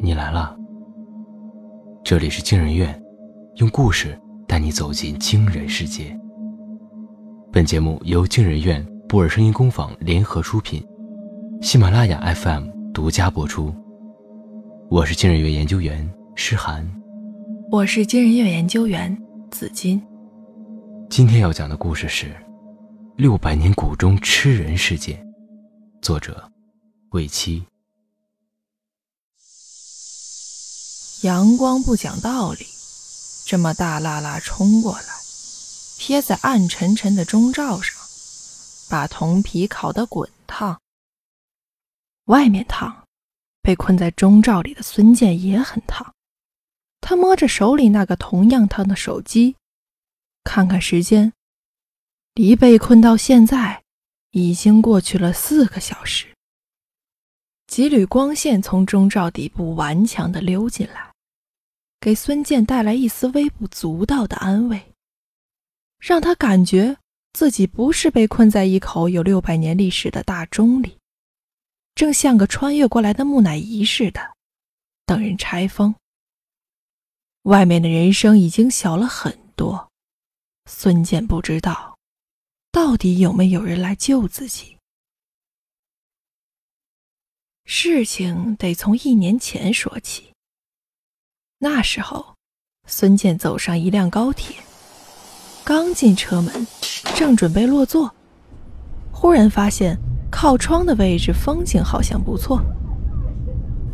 你来了。这里是惊人院，用故事带你走进惊人世界。本节目由惊人院、布尔声音工坊联合出品，喜马拉雅 FM 独家播出。我是惊人院研究员诗涵，我是惊人院研究员紫金。今天要讲的故事是《六百年古中吃人事件》，作者魏七。阳光不讲道理，这么大辣辣冲过来，贴在暗沉沉的钟罩上，把铜皮烤得滚烫。外面烫，被困在钟罩里的孙健也很烫。他摸着手里那个同样烫的手机，看看时间，离被困到现在已经过去了四个小时。几缕光线从钟罩底部顽强地溜进来。给孙健带来一丝微不足道的安慰，让他感觉自己不是被困在一口有六百年历史的大钟里，正像个穿越过来的木乃伊似的，等人拆封。外面的人声已经小了很多，孙健不知道到底有没有人来救自己。事情得从一年前说起。那时候，孙健走上一辆高铁，刚进车门，正准备落座，忽然发现靠窗的位置风景好像不错，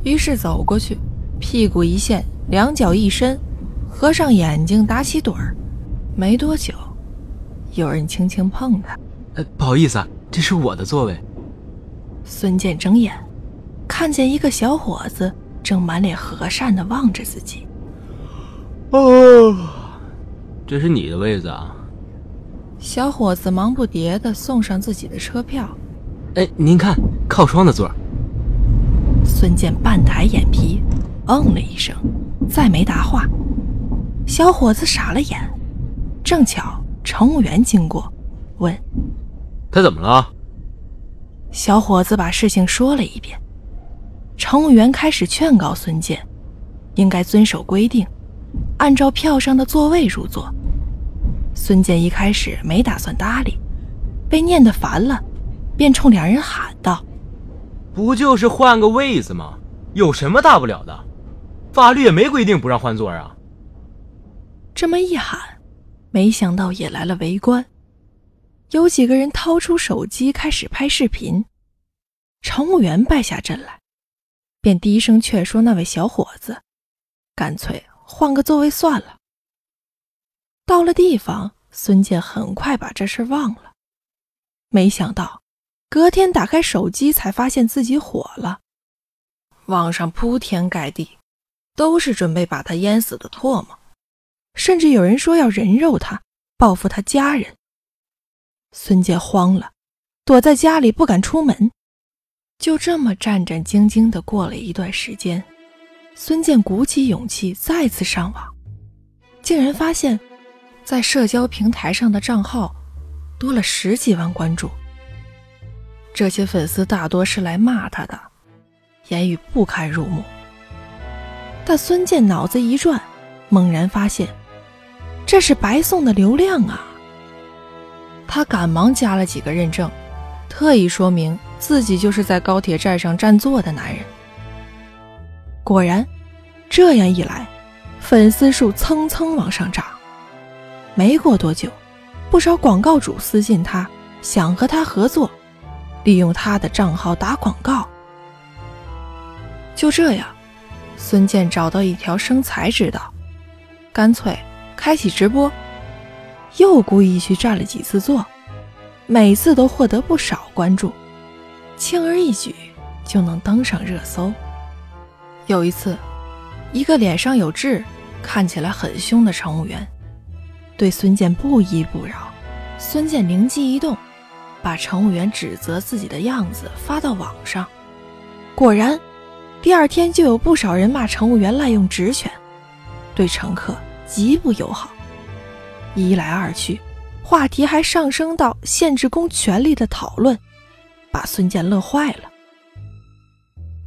于是走过去，屁股一陷，两脚一伸，合上眼睛打起盹儿。没多久，有人轻轻碰他：“呃，不好意思啊，这是我的座位。”孙健睁眼，看见一个小伙子。正满脸和善的望着自己。哦，这是你的位子啊！小伙子忙不迭的送上自己的车票。哎，您看，靠窗的座。孙健半抬眼皮，嗯了一声，再没答话。小伙子傻了眼。正巧乘务员经过，问：“他怎么了？”小伙子把事情说了一遍。乘务员开始劝告孙健，应该遵守规定，按照票上的座位入座。孙健一开始没打算搭理，被念得烦了，便冲两人喊道：“不就是换个位子吗？有什么大不了的？法律也没规定不让换座啊。”这么一喊，没想到也来了围观，有几个人掏出手机开始拍视频。乘务员败下阵来。便低声劝说那位小伙子，干脆换个座位算了。到了地方，孙健很快把这事忘了。没想到，隔天打开手机才发现自己火了，网上铺天盖地，都是准备把他淹死的唾沫，甚至有人说要人肉他，报复他家人。孙健慌了，躲在家里不敢出门。就这么战战兢兢地过了一段时间，孙健鼓起勇气再次上网，竟然发现，在社交平台上的账号多了十几万关注。这些粉丝大多是来骂他的，言语不堪入目。但孙健脑子一转，猛然发现，这是白送的流量啊！他赶忙加了几个认证。特意说明自己就是在高铁站上占座的男人。果然，这样一来，粉丝数蹭蹭往上涨。没过多久，不少广告主私信他，想和他合作，利用他的账号打广告。就这样，孙健找到一条生财之道，干脆开启直播，又故意去占了几次座。每次都获得不少关注，轻而易举就能登上热搜。有一次，一个脸上有痣、看起来很凶的乘务员对孙健不依不饶。孙健灵机一动，把乘务员指责自己的样子发到网上。果然，第二天就有不少人骂乘务员滥用职权，对乘客极不友好。一来二去。话题还上升到限制公权力的讨论，把孙健乐坏了。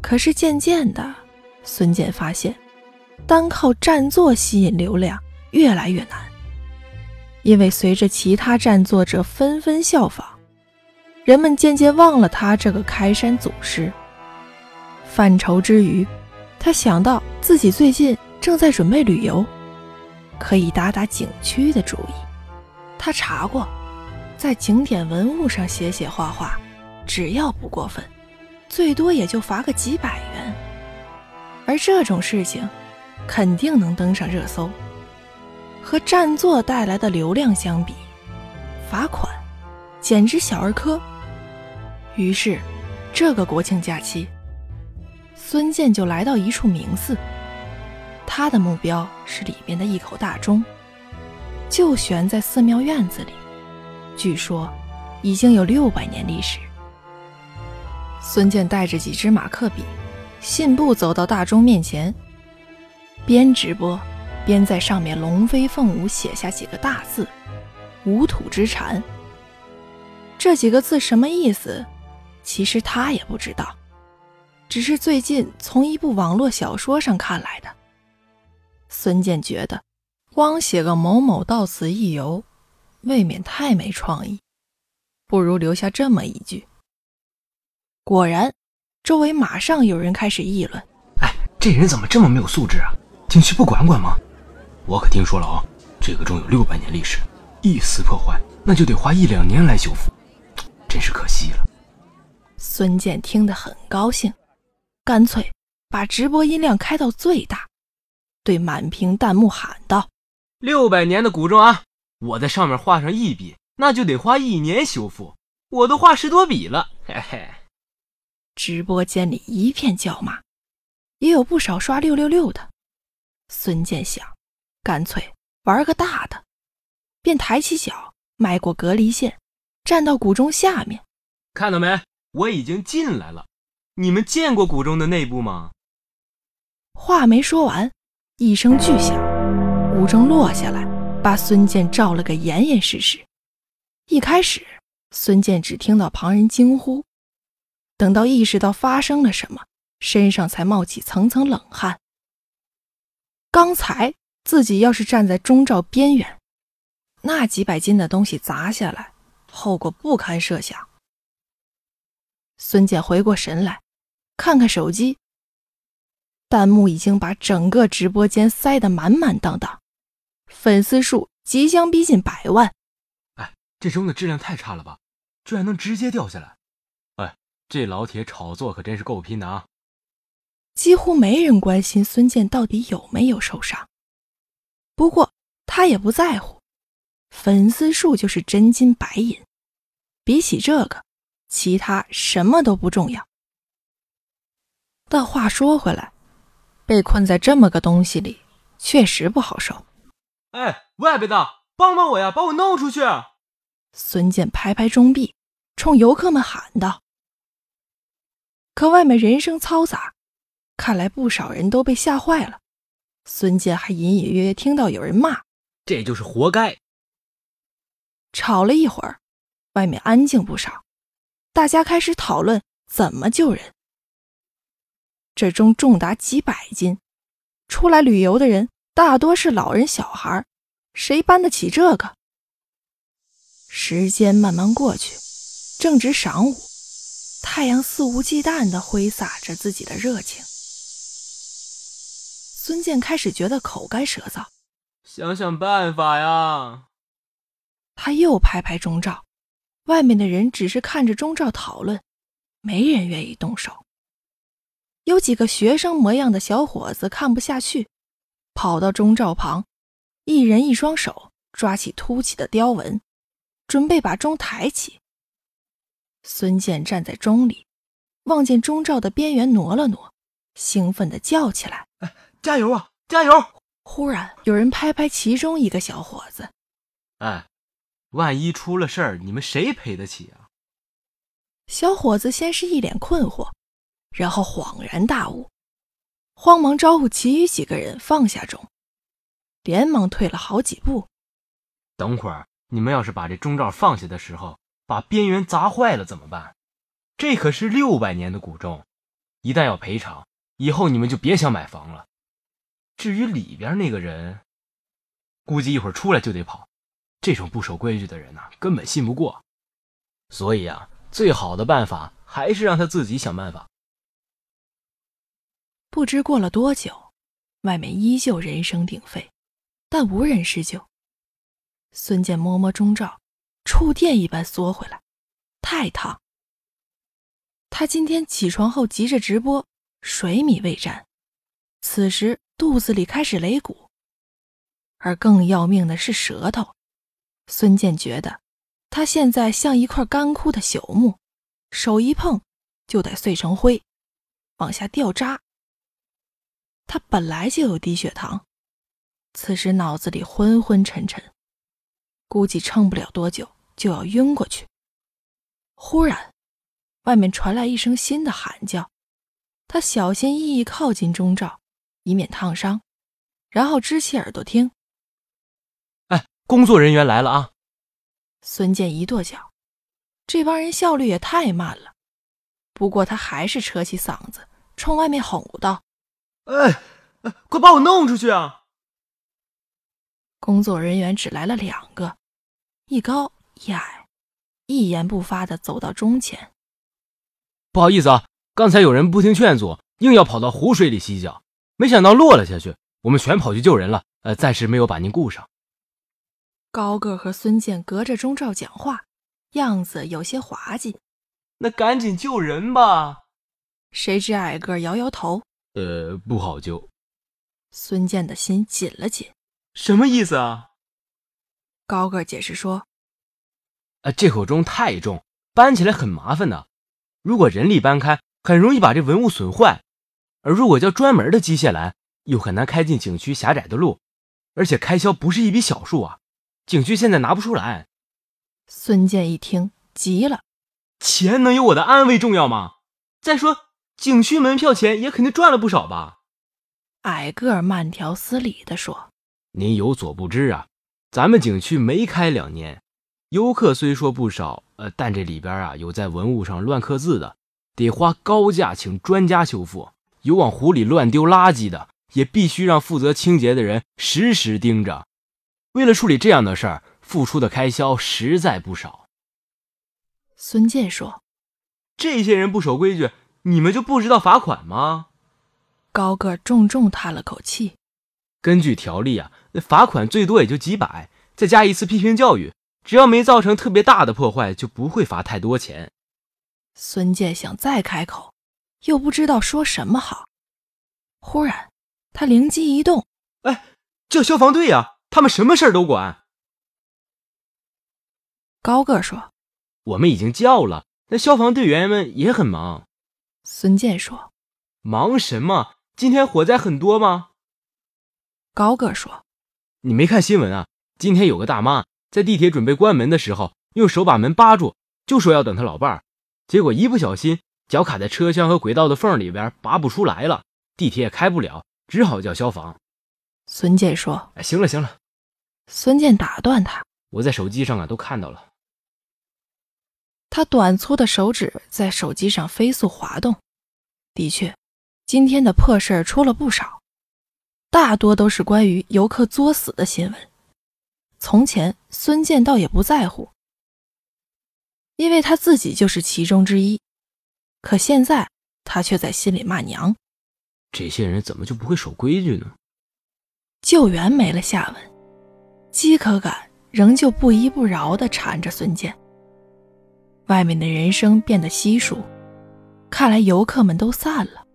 可是渐渐的，孙健发现，单靠占座吸引流量越来越难，因为随着其他占座者纷纷效仿，人们渐渐忘了他这个开山祖师。犯愁之余，他想到自己最近正在准备旅游，可以打打景区的主意。他查过，在景点文物上写写画画，只要不过分，最多也就罚个几百元。而这种事情，肯定能登上热搜。和占座带来的流量相比，罚款简直小儿科。于是，这个国庆假期，孙健就来到一处名寺。他的目标是里面的一口大钟。就悬在寺庙院子里，据说已经有六百年历史。孙健带着几支马克笔，信步走到大钟面前，边直播边在上面龙飞凤舞写下几个大字“无土之禅”。这几个字什么意思？其实他也不知道，只是最近从一部网络小说上看来的。孙健觉得。光写个某某到此一游，未免太没创意，不如留下这么一句。果然，周围马上有人开始议论：“哎，这人怎么这么没有素质啊？景区不管管吗？我可听说了啊，这个钟有六百年历史，一丝破坏，那就得花一两年来修复，真是可惜了。”孙健听得很高兴，干脆把直播音量开到最大，对满屏弹幕喊道。六百年的古钟啊！我在上面画上一笔，那就得花一年修复。我都画十多笔了，嘿嘿。直播间里一片叫骂，也有不少刷六六六的。孙健想，干脆玩个大的，便抬起脚迈过隔离线，站到古钟下面。看到没？我已经进来了。你们见过古钟的内部吗？话没说完，一声巨响。古钟落下来，把孙健照了个严严实实。一开始，孙健只听到旁人惊呼，等到意识到发生了什么，身上才冒起层层冷汗。刚才自己要是站在钟罩边缘，那几百斤的东西砸下来，后果不堪设想。孙健回过神来，看看手机，弹幕已经把整个直播间塞得满满当当。粉丝数即将逼近百万，哎，这钟的质量太差了吧，居然能直接掉下来！哎，这老铁炒作可真是够拼的啊！几乎没人关心孙健到底有没有受伤，不过他也不在乎，粉丝数就是真金白银，比起这个，其他什么都不重要。但话说回来，被困在这么个东西里，确实不好受。哎，外边的，帮帮我呀，把我弄出去！孙健拍拍钟臂，冲游客们喊道。可外面人声嘈杂，看来不少人都被吓坏了。孙健还隐隐约约听到有人骂：“这就是活该。”吵了一会儿，外面安静不少，大家开始讨论怎么救人。这钟重达几百斤，出来旅游的人。大多是老人小孩，谁搬得起这个？时间慢慢过去，正值晌午，太阳肆无忌惮地挥洒着自己的热情。孙健开始觉得口干舌燥，想想办法呀。他又拍拍钟罩，外面的人只是看着钟罩讨论，没人愿意动手。有几个学生模样的小伙子看不下去。跑到钟罩旁，一人一双手抓起凸起的雕纹，准备把钟抬起。孙健站在钟里，望见钟罩的边缘挪了挪，兴奋地叫起来：“哎加油啊，加油！”忽然有人拍拍其中一个小伙子：“哎，万一出了事儿，你们谁赔得起啊？”小伙子先是一脸困惑，然后恍然大悟。慌忙招呼其余几个人放下钟，连忙退了好几步。等会儿你们要是把这钟罩放下的时候，把边缘砸坏了怎么办？这可是六百年的古钟，一旦要赔偿，以后你们就别想买房了。至于里边那个人，估计一会儿出来就得跑。这种不守规矩的人呐，根本信不过。所以啊，最好的办法还是让他自己想办法。不知过了多久，外面依旧人声鼎沸，但无人施救。孙健摸摸钟罩，触电一般缩回来，太烫。他今天起床后急着直播，水米未沾，此时肚子里开始擂鼓。而更要命的是舌头，孙健觉得他现在像一块干枯的朽木，手一碰就得碎成灰，往下掉渣。他本来就有低血糖，此时脑子里昏昏沉沉，估计撑不了多久就要晕过去。忽然，外面传来一声新的喊叫，他小心翼翼靠近钟罩，以免烫伤，然后支起耳朵听。哎，工作人员来了啊！孙健一跺脚，这帮人效率也太慢了。不过他还是扯起嗓子冲外面吼道。哎，快把我弄出去啊！工作人员只来了两个，一高一矮，一言不发的走到钟前。不好意思啊，刚才有人不听劝阻，硬要跑到湖水里洗脚，没想到落了下去，我们全跑去救人了。呃，暂时没有把您顾上。高个和孙健隔着钟罩讲话，样子有些滑稽。那赶紧救人吧！谁知矮个摇摇头。呃，不好救。孙健的心紧了紧。什么意思啊？高个解释说：“啊，这口钟太重，搬起来很麻烦的。如果人力搬开，很容易把这文物损坏；而如果叫专门的机械来，又很难开进景区狭窄的路，而且开销不是一笔小数啊。景区现在拿不出来。”孙健一听急了：“钱能有我的安危重要吗？再说……”景区门票钱也肯定赚了不少吧？矮个儿慢条斯理地说：“您有所不知啊，咱们景区没开两年，游客虽说不少，呃，但这里边啊有在文物上乱刻字的，得花高价请专家修复；有往湖里乱丢垃圾的，也必须让负责清洁的人时时盯着。为了处理这样的事儿，付出的开销实在不少。”孙健说：“这些人不守规矩。”你们就不知道罚款吗？高个重重叹了口气。根据条例啊，那罚款最多也就几百，再加一次批评教育，只要没造成特别大的破坏，就不会罚太多钱。孙健想再开口，又不知道说什么好。忽然，他灵机一动：“哎，叫消防队呀，他们什么事儿都管。”高个说：“我们已经叫了，那消防队员们也很忙。”孙健说：“忙什么？今天火灾很多吗？”高个说：“你没看新闻啊？今天有个大妈在地铁准备关门的时候，用手把门扒住，就说要等他老伴儿，结果一不小心脚卡在车厢和轨道的缝里边，拔不出来了，地铁也开不了，只好叫消防。”孙健说：“哎，行了行了。”孙健打断他：“我在手机上啊都看到了。”他短粗的手指在手机上飞速滑动。的确，今天的破事儿出了不少，大多都是关于游客作死的新闻。从前，孙健倒也不在乎，因为他自己就是其中之一。可现在，他却在心里骂娘：这些人怎么就不会守规矩呢？救援没了下文，饥渴感仍旧不依不饶地缠着孙健。外面的人声变得稀疏，看来游客们都散了。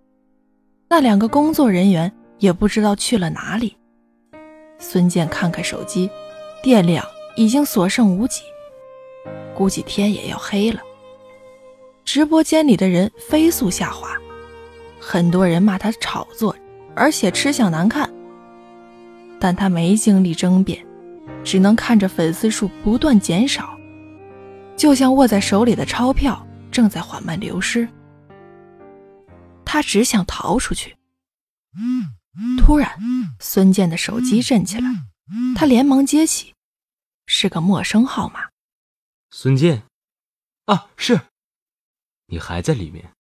那两个工作人员也不知道去了哪里。孙健看看手机，电量已经所剩无几，估计天也要黑了。直播间里的人飞速下滑，很多人骂他炒作，而且吃相难看。但他没精力争辩，只能看着粉丝数不断减少。就像握在手里的钞票正在缓慢流失，他只想逃出去。突然，孙健的手机震起来，他连忙接起，是个陌生号码。孙健，啊，是，你还在里面？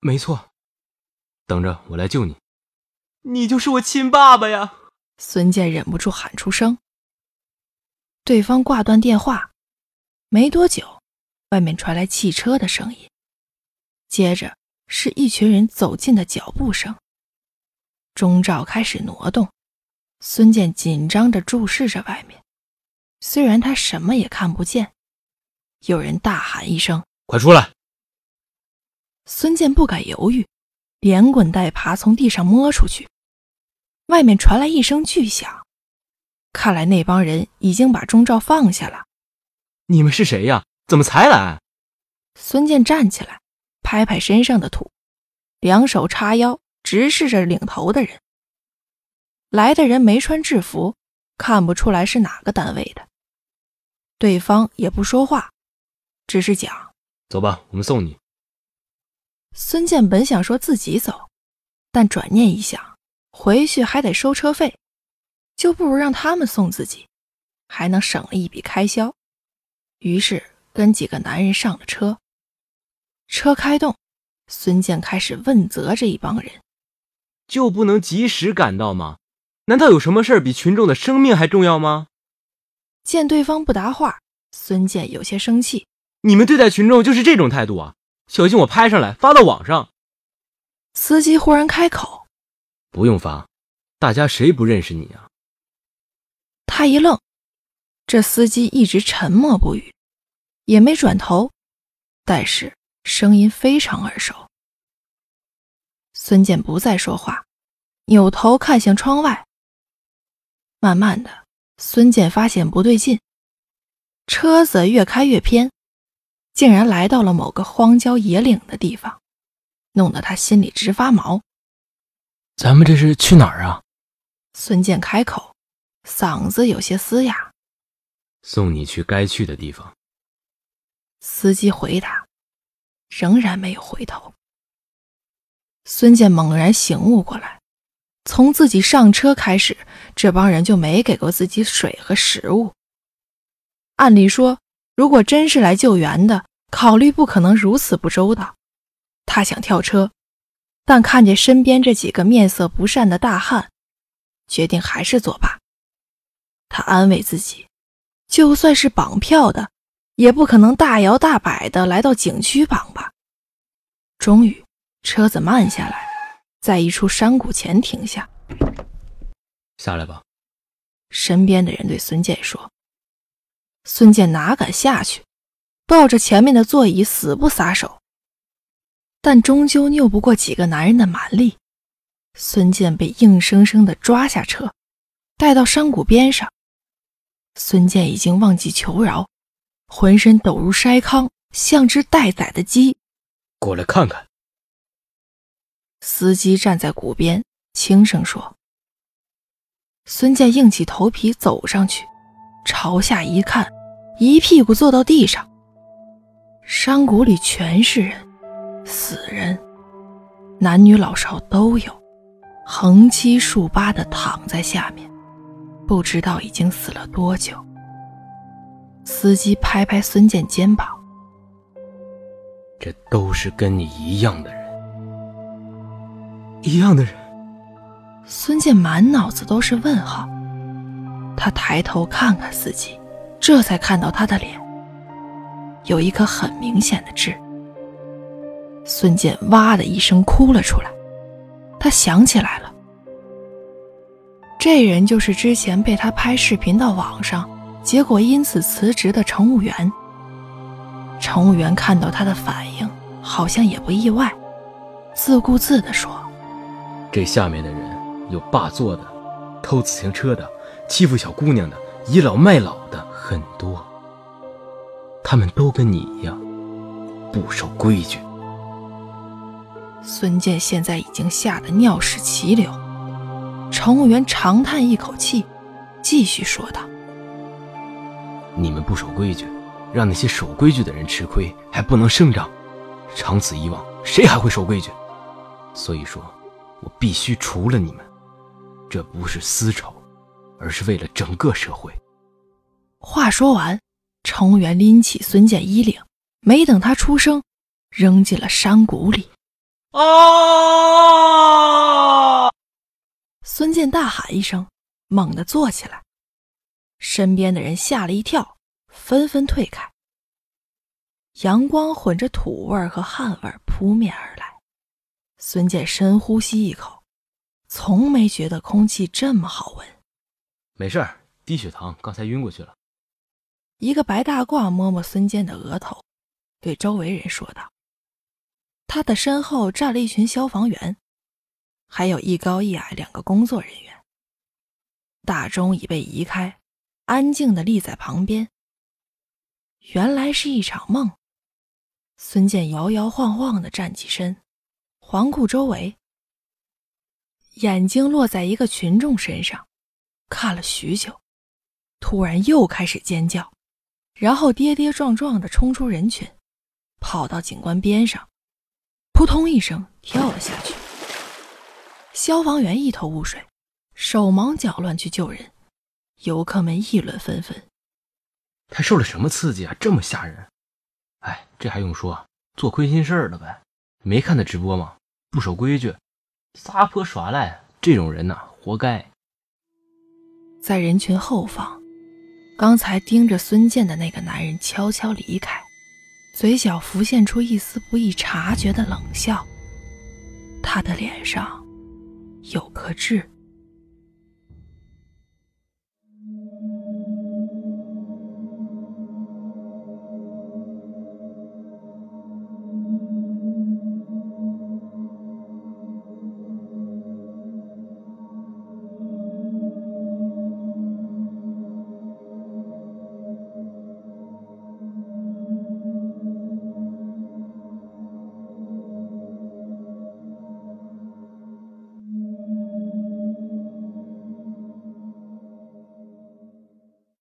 没错，等着，我来救你。你就是我亲爸爸呀！孙健忍不住喊出声。对方挂断电话，没多久，外面传来汽车的声音，接着是一群人走近的脚步声。钟罩开始挪动，孙健紧张着注视着外面，虽然他什么也看不见。有人大喊一声：“快出来！”孙健不敢犹豫，连滚带爬从地上摸出去。外面传来一声巨响，看来那帮人已经把钟罩放下了。你们是谁呀？怎么才来？孙健站起来，拍拍身上的土，两手叉腰，直视着领头的人。来的人没穿制服，看不出来是哪个单位的。对方也不说话，只是讲：“走吧，我们送你。”孙健本想说自己走，但转念一想，回去还得收车费，就不如让他们送自己，还能省了一笔开销。于是跟几个男人上了车。车开动，孙健开始问责这一帮人：“就不能及时赶到吗？难道有什么事儿比群众的生命还重要吗？”见对方不答话，孙健有些生气：“你们对待群众就是这种态度啊？”小心我拍上来发到网上。司机忽然开口：“不用发，大家谁不认识你啊？”他一愣，这司机一直沉默不语，也没转头，但是声音非常耳熟。孙健不再说话，扭头看向窗外。慢慢的，孙健发现不对劲，车子越开越偏。竟然来到了某个荒郊野岭的地方，弄得他心里直发毛。咱们这是去哪儿啊？孙健开口，嗓子有些嘶哑。送你去该去的地方。司机回答，仍然没有回头。孙健猛然醒悟过来，从自己上车开始，这帮人就没给过自己水和食物。按理说。如果真是来救援的，考虑不可能如此不周到。他想跳车，但看见身边这几个面色不善的大汉，决定还是作罢。他安慰自己，就算是绑票的，也不可能大摇大摆的来到景区绑吧。终于，车子慢下来，在一处山谷前停下。下来吧。身边的人对孙健说。孙健哪敢下去，抱着前面的座椅死不撒手，但终究拗不过几个男人的蛮力。孙健被硬生生的抓下车，带到山谷边上。孙健已经忘记求饶，浑身抖如筛糠，像只待宰的鸡。过来看看。司机站在谷边，轻声说。孙健硬起头皮走上去。朝下一看，一屁股坐到地上。山谷里全是人，死人，男女老少都有，横七竖八的躺在下面，不知道已经死了多久。司机拍拍孙健肩膀：“这都是跟你一样的人，一样的人。”孙健满脑子都是问号。他抬头看看自己，这才看到他的脸，有一颗很明显的痣。孙健哇的一声哭了出来，他想起来了，这人就是之前被他拍视频到网上，结果因此辞职的乘务员。乘务员看到他的反应，好像也不意外，自顾自地说：“这下面的人有霸座的，偷自行车的。”欺负小姑娘的、倚老卖老的很多，他们都跟你一样不守规矩。孙健现在已经吓得尿湿齐流，乘务员长叹一口气，继续说道：“你们不守规矩，让那些守规矩的人吃亏，还不能声张，长此以往，谁还会守规矩？所以说，我必须除了你们，这不是私仇。”而是为了整个社会。话说完，乘务员拎起孙健衣领，没等他出声，扔进了山谷里。啊！孙健大喊一声，猛地坐起来，身边的人吓了一跳，纷纷退开。阳光混着土味和汗味扑面而来，孙健深呼吸一口，从没觉得空气这么好闻。没事儿，低血糖，刚才晕过去了。一个白大褂摸摸孙健的额头，对周围人说道：“他的身后站了一群消防员，还有一高一矮两个工作人员。大钟已被移开，安静的立在旁边。原来是一场梦。”孙健摇摇晃晃的站起身，环顾周围，眼睛落在一个群众身上，看了许久，突然又开始尖叫，然后跌跌撞撞的冲出人群，跑到警官边上，扑通一声跳了下去。消防员一头雾水，手忙脚乱去救人，游客们议论纷纷：“他受了什么刺激啊？这么吓人！”哎，这还用说？做亏心事儿了呗？没看他直播吗？不守规矩，撒泼耍赖，这种人呐，活该。在人群后方，刚才盯着孙健的那个男人悄悄离开，嘴角浮现出一丝不易察觉的冷笑。他的脸上有颗痣。